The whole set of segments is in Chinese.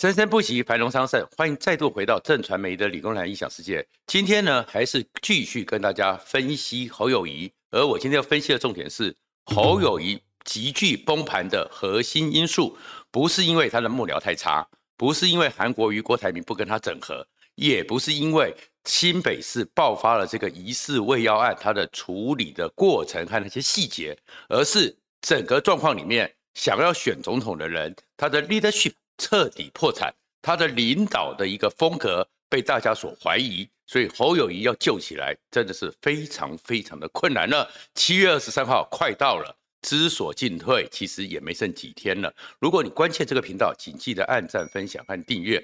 生生不息，繁荣昌盛。欢迎再度回到正传媒的理工男异想世界。今天呢，还是继续跟大家分析侯友谊。而我今天要分析的重点是，侯友谊急剧崩盘的核心因素，不是因为他的幕僚太差，不是因为韩国瑜、郭台铭不跟他整合，也不是因为新北市爆发了这个疑似未药案，他的处理的过程和那些细节，而是整个状况里面，想要选总统的人，他的 leadership。彻底破产，他的领导的一个风格被大家所怀疑，所以侯友宜要救起来真的是非常非常的困难了。七月二十三号快到了，知所进退，其实也没剩几天了。如果你关切这个频道，请记得按赞、分享和订阅。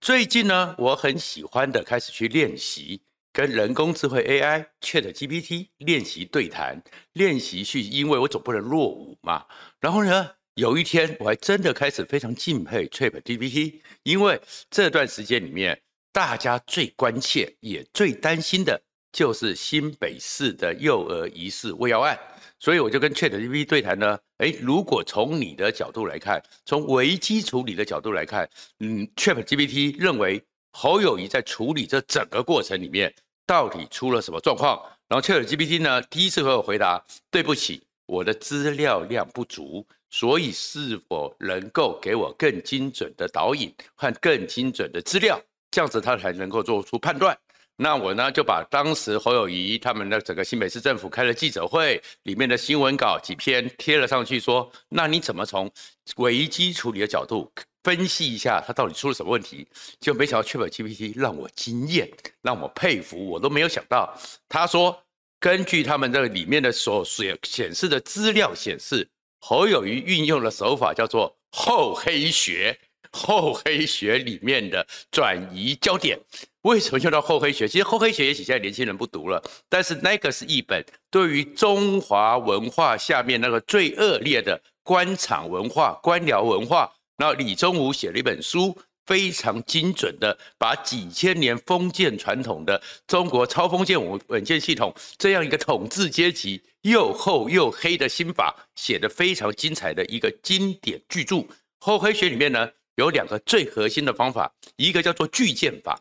最近呢，我很喜欢的开始去练习跟人工智慧 AI ChatGPT 练习对谈，练习去，因为我总不能落伍嘛。然后呢，有一天，我还真的开始非常敬佩 ChatGPT，因为这段时间里面，大家最关切也最担心的就是新北市的幼儿疑似喂药案，所以我就跟 ChatGPT 对谈呢。诶，如果从你的角度来看，从危机处理的角度来看，嗯，ChatGPT 认为侯友谊在处理这整个过程里面到底出了什么状况？然后 ChatGPT 呢，第一次和我回答：对不起，我的资料量不足。所以，是否能够给我更精准的导引和更精准的资料，这样子他才能够做出判断。那我呢，就把当时侯友宜他们的整个新北市政府开了记者会里面的新闻稿几篇贴了上去，说：那你怎么从危机处理的角度分析一下他到底出了什么问题？就没想到 ChatGPT 让我惊艳，让我佩服，我都没有想到。他说，根据他们这个里面的所显显示的资料显示。侯友谊运用的手法叫做厚黑学，厚黑学里面的转移焦点，为什么叫做厚黑学？其实厚黑学也许现在年轻人不读了，但是那个是一本对于中华文化下面那个最恶劣的官场文化、官僚文化，然后李宗吾写了一本书。非常精准的把几千年封建传统的中国超封建稳稳健系统这样一个统治阶级又厚又黑的心法写得非常精彩的一个经典巨著。厚黑学里面呢，有两个最核心的方法，一个叫做巨剑法，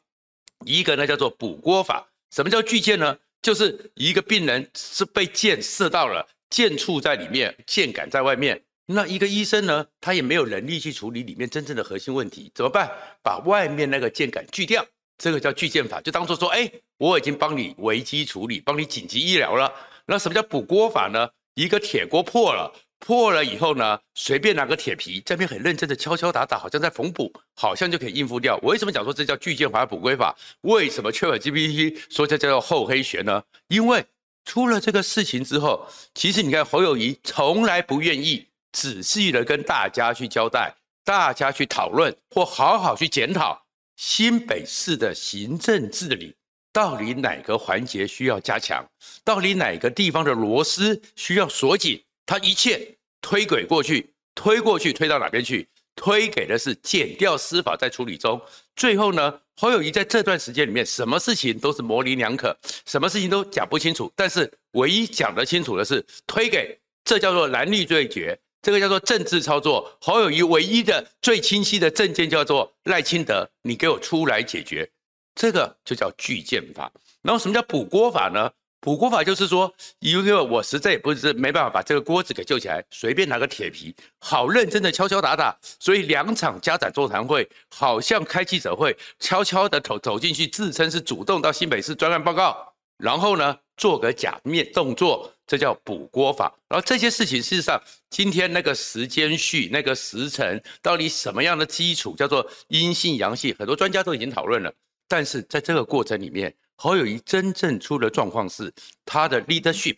一个呢叫做补锅法。什么叫巨剑呢？就是一个病人是被箭射到了，箭处在里面，箭杆在外面。那一个医生呢，他也没有能力去处理里面真正的核心问题，怎么办？把外面那个箭杆锯掉，这个叫锯箭法，就当做说，哎，我已经帮你危机处理，帮你紧急医疗了。那什么叫补锅法呢？一个铁锅破了，破了以后呢，随便拿个铁皮，这边很认真的敲敲打打，好像在缝补，好像就可以应付掉。我为什么讲说这叫锯箭法、补锅法？为什么 ChatGPT 说这叫做厚黑学呢？因为出了这个事情之后，其实你看侯友宜从来不愿意。仔细的跟大家去交代，大家去讨论，或好好去检讨新北市的行政治理，到底哪个环节需要加强，到底哪个地方的螺丝需要锁紧，他一切推给过去，推过去，推到哪边去？推给的是减掉司法在处理中。最后呢，侯友宜在这段时间里面，什么事情都是模棱两可，什么事情都讲不清楚，但是唯一讲得清楚的是推给，这叫做蓝绿对决。这个叫做政治操作，侯友谊唯一的最清晰的证件叫做赖清德，你给我出来解决，这个就叫巨箭法。然后什么叫补锅法呢？补锅法就是说，因为我实在也不是没办法把这个锅子给救起来，随便拿个铁皮，好认真的敲敲打打，所以两场家长座谈会，好像开记者会，悄悄的走走进去，自称是主动到新北市专案报告，然后呢，做个假面动作。这叫补锅法，然后这些事情事实上，今天那个时间序、那个时辰，到底什么样的基础叫做阴性阳性，很多专家都已经讨论了。但是在这个过程里面，侯友谊真正出的状况是，他的 leadership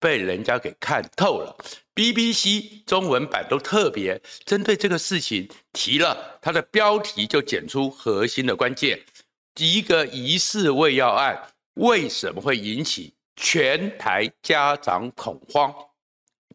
被人家给看透了。BBC 中文版都特别针对这个事情提了，他的标题就剪出核心的关键：一个疑似未药案为什么会引起？全台家长恐慌，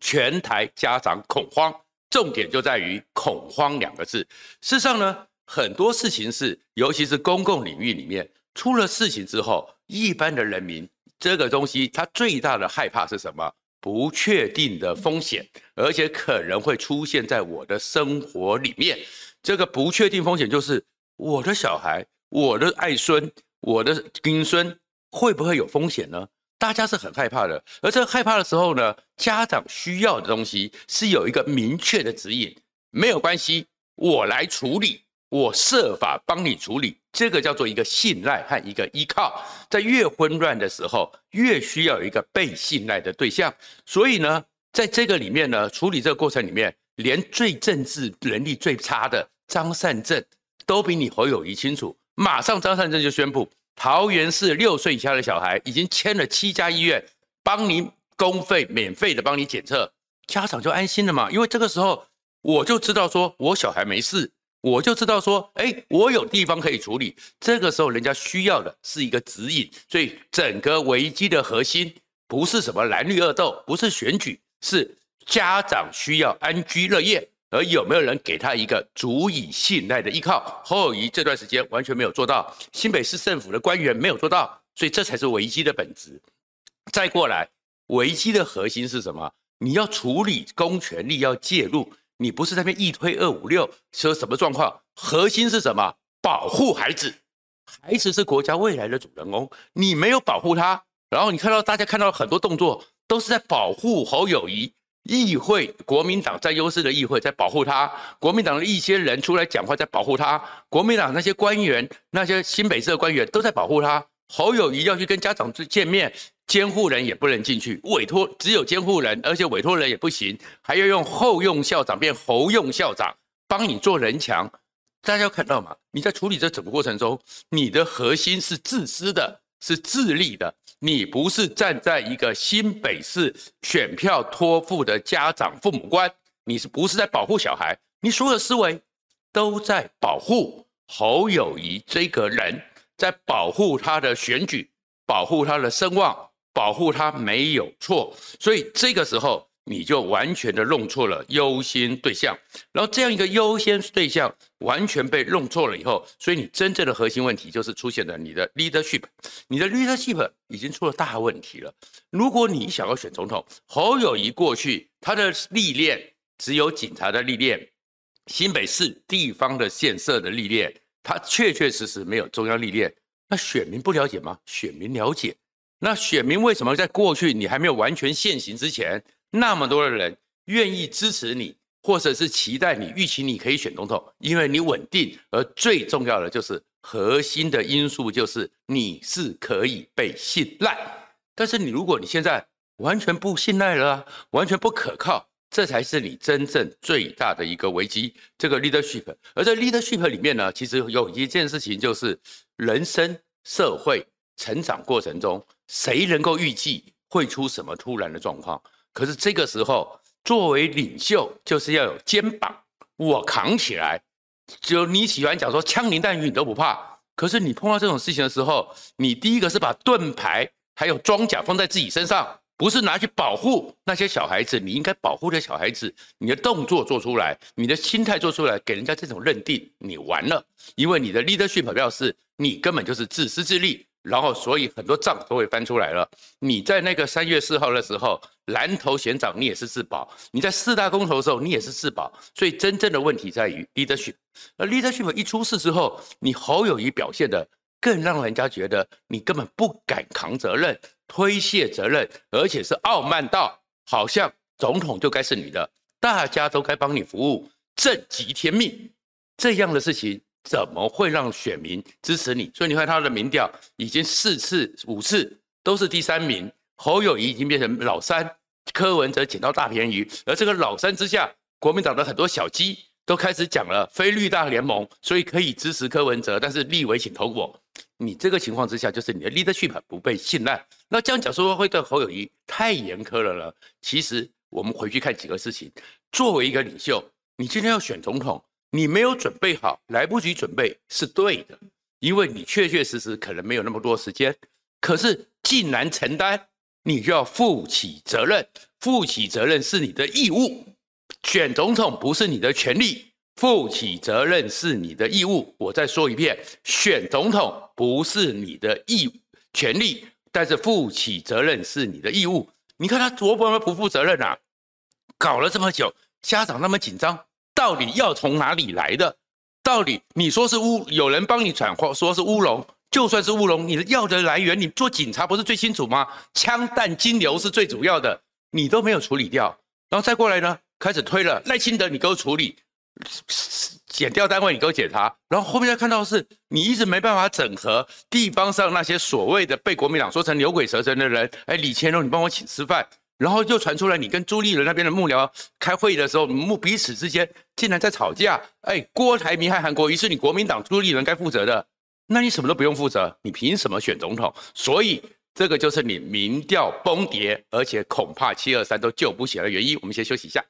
全台家长恐慌，重点就在于“恐慌”两个字。事实上呢，很多事情是，尤其是公共领域里面出了事情之后，一般的人民这个东西，他最大的害怕是什么？不确定的风险，而且可能会出现在我的生活里面。这个不确定风险就是我的小孩、我的爱孙、我的丁孙会不会有风险呢？大家是很害怕的。而这个害怕的时候呢，家长需要的东西是有一个明确的指引，没有关系，我来处理，我设法帮你处理。这个叫做一个信赖和一个依靠。在越混乱的时候，越需要一个被信赖的对象。所以呢，在这个里面呢，处理这个过程里面，连最政治能力最差的张善政都比你侯友宜清楚。马上张善政就宣布，桃园市六岁以下的小孩已经签了七家医院，帮你公费免费的帮你检测，家长就安心了嘛。因为这个时候我就知道说我小孩没事，我就知道说，哎，我有地方可以处理。这个时候人家需要的是一个指引，所以整个危机的核心不是什么蓝绿恶斗，不是选举，是家长需要安居乐业。而有没有人给他一个足以信赖的依靠？侯友宜这段时间完全没有做到，新北市政府的官员没有做到，所以这才是危机的本质。再过来，危机的核心是什么？你要处理公权力要介入，你不是在那边一推二五六说什么状况？核心是什么？保护孩子，孩子是国家未来的主人公，你没有保护他，然后你看到大家看到很多动作都是在保护侯友宜。议会，国民党占优势的议会在保护他，国民党的一些人出来讲话在保护他，国民党那些官员、那些新北市的官员都在保护他。侯友宜要去跟家长去见面，监护人也不能进去，委托只有监护人，而且委托人也不行，还要用后用校长变侯用校长帮你做人墙。大家要看到吗？你在处理这整个过程中，你的核心是自私的，是自立的。你不是站在一个新北市选票托付的家长父母官，你是不是在保护小孩？你所有的思维都在保护侯友谊这个人，在保护他的选举，保护他的声望，保护他没有错。所以这个时候。你就完全的弄错了优先对象，然后这样一个优先对象完全被弄错了以后，所以你真正的核心问题就是出现了你的 leadership，你的 leadership 已经出了大问题了。如果你想要选总统，侯友谊过去他的历练只有警察的历练，新北市地方的建设的历练，他确确实实没有中央历练。那选民不了解吗？选民了解。那选民为什么在过去你还没有完全现行之前？那么多的人愿意支持你，或者是期待你、预期你可以选总统，因为你稳定，而最重要的就是核心的因素就是你是可以被信赖。但是你如果你现在完全不信赖了，完全不可靠，这才是你真正最大的一个危机。这个 leadership，而在 leadership 里面呢，其实有一件事情就是人生、社会成长过程中，谁能够预计会出什么突然的状况？可是这个时候，作为领袖，就是要有肩膀，我扛起来。就你喜欢讲说枪林弹雨你都不怕，可是你碰到这种事情的时候，你第一个是把盾牌还有装甲放在自己身上，不是拿去保护那些小孩子。你应该保护的小孩子，你的动作做出来，你的心态做出来，给人家这种认定，你完了，因为你的 leadership 表示你根本就是自私自利。然后，所以很多账都会翻出来了。你在那个三月四号的时候，南投县长你也是自保；你在四大公投的时候，你也是自保。所以真正的问题在于 leadership。而 leadership 一出事之后，你侯友谊表现的更让人家觉得你根本不敢扛责任、推卸责任，而且是傲慢到好像总统就该是你的，大家都该帮你服务，政极天命这样的事情。怎么会让选民支持你？所以你看他的民调已经四次、五次都是第三名，侯友谊已经变成老三，柯文哲捡到大便宜。而这个老三之下，国民党的很多小鸡都开始讲了非绿大联盟，所以可以支持柯文哲，但是立委请投我。你这个情况之下，就是你的 leadership 不被信赖。那这样讲说会对侯友谊太严苛了呢？其实我们回去看几个事情，作为一个领袖，你今天要选总统。你没有准备好，来不及准备是对的，因为你确确实实可能没有那么多时间。可是既然承担，你就要负起责任，负起责任是你的义务。选总统不是你的权利，负起责任是你的义务。我再说一遍，选总统不是你的义权利，但是负起责任是你的义务。你看他多么不负责任啊！搞了这么久，家长那么紧张。到底要从哪里来的？到底你说是乌，有人帮你传话说是乌龙，就算是乌龙，你的药的来源，你做警察不是最清楚吗？枪弹金流是最主要的，你都没有处理掉，然后再过来呢，开始推了赖清德，你给我处理。检调单位，你给我检查，然后后面再看到是你一直没办法整合地方上那些所谓的被国民党说成牛鬼蛇神的人，哎，李干龙，你帮我请吃饭，然后又传出来你跟朱立伦那边的幕僚开会的时候，幕彼此之间竟然在吵架，哎，郭台铭和韩国瑜是你国民党朱立伦该负责的，那你什么都不用负责，你凭什么选总统？所以这个就是你民调崩跌，而且恐怕七二三都救不起来的原因。我们先休息一下。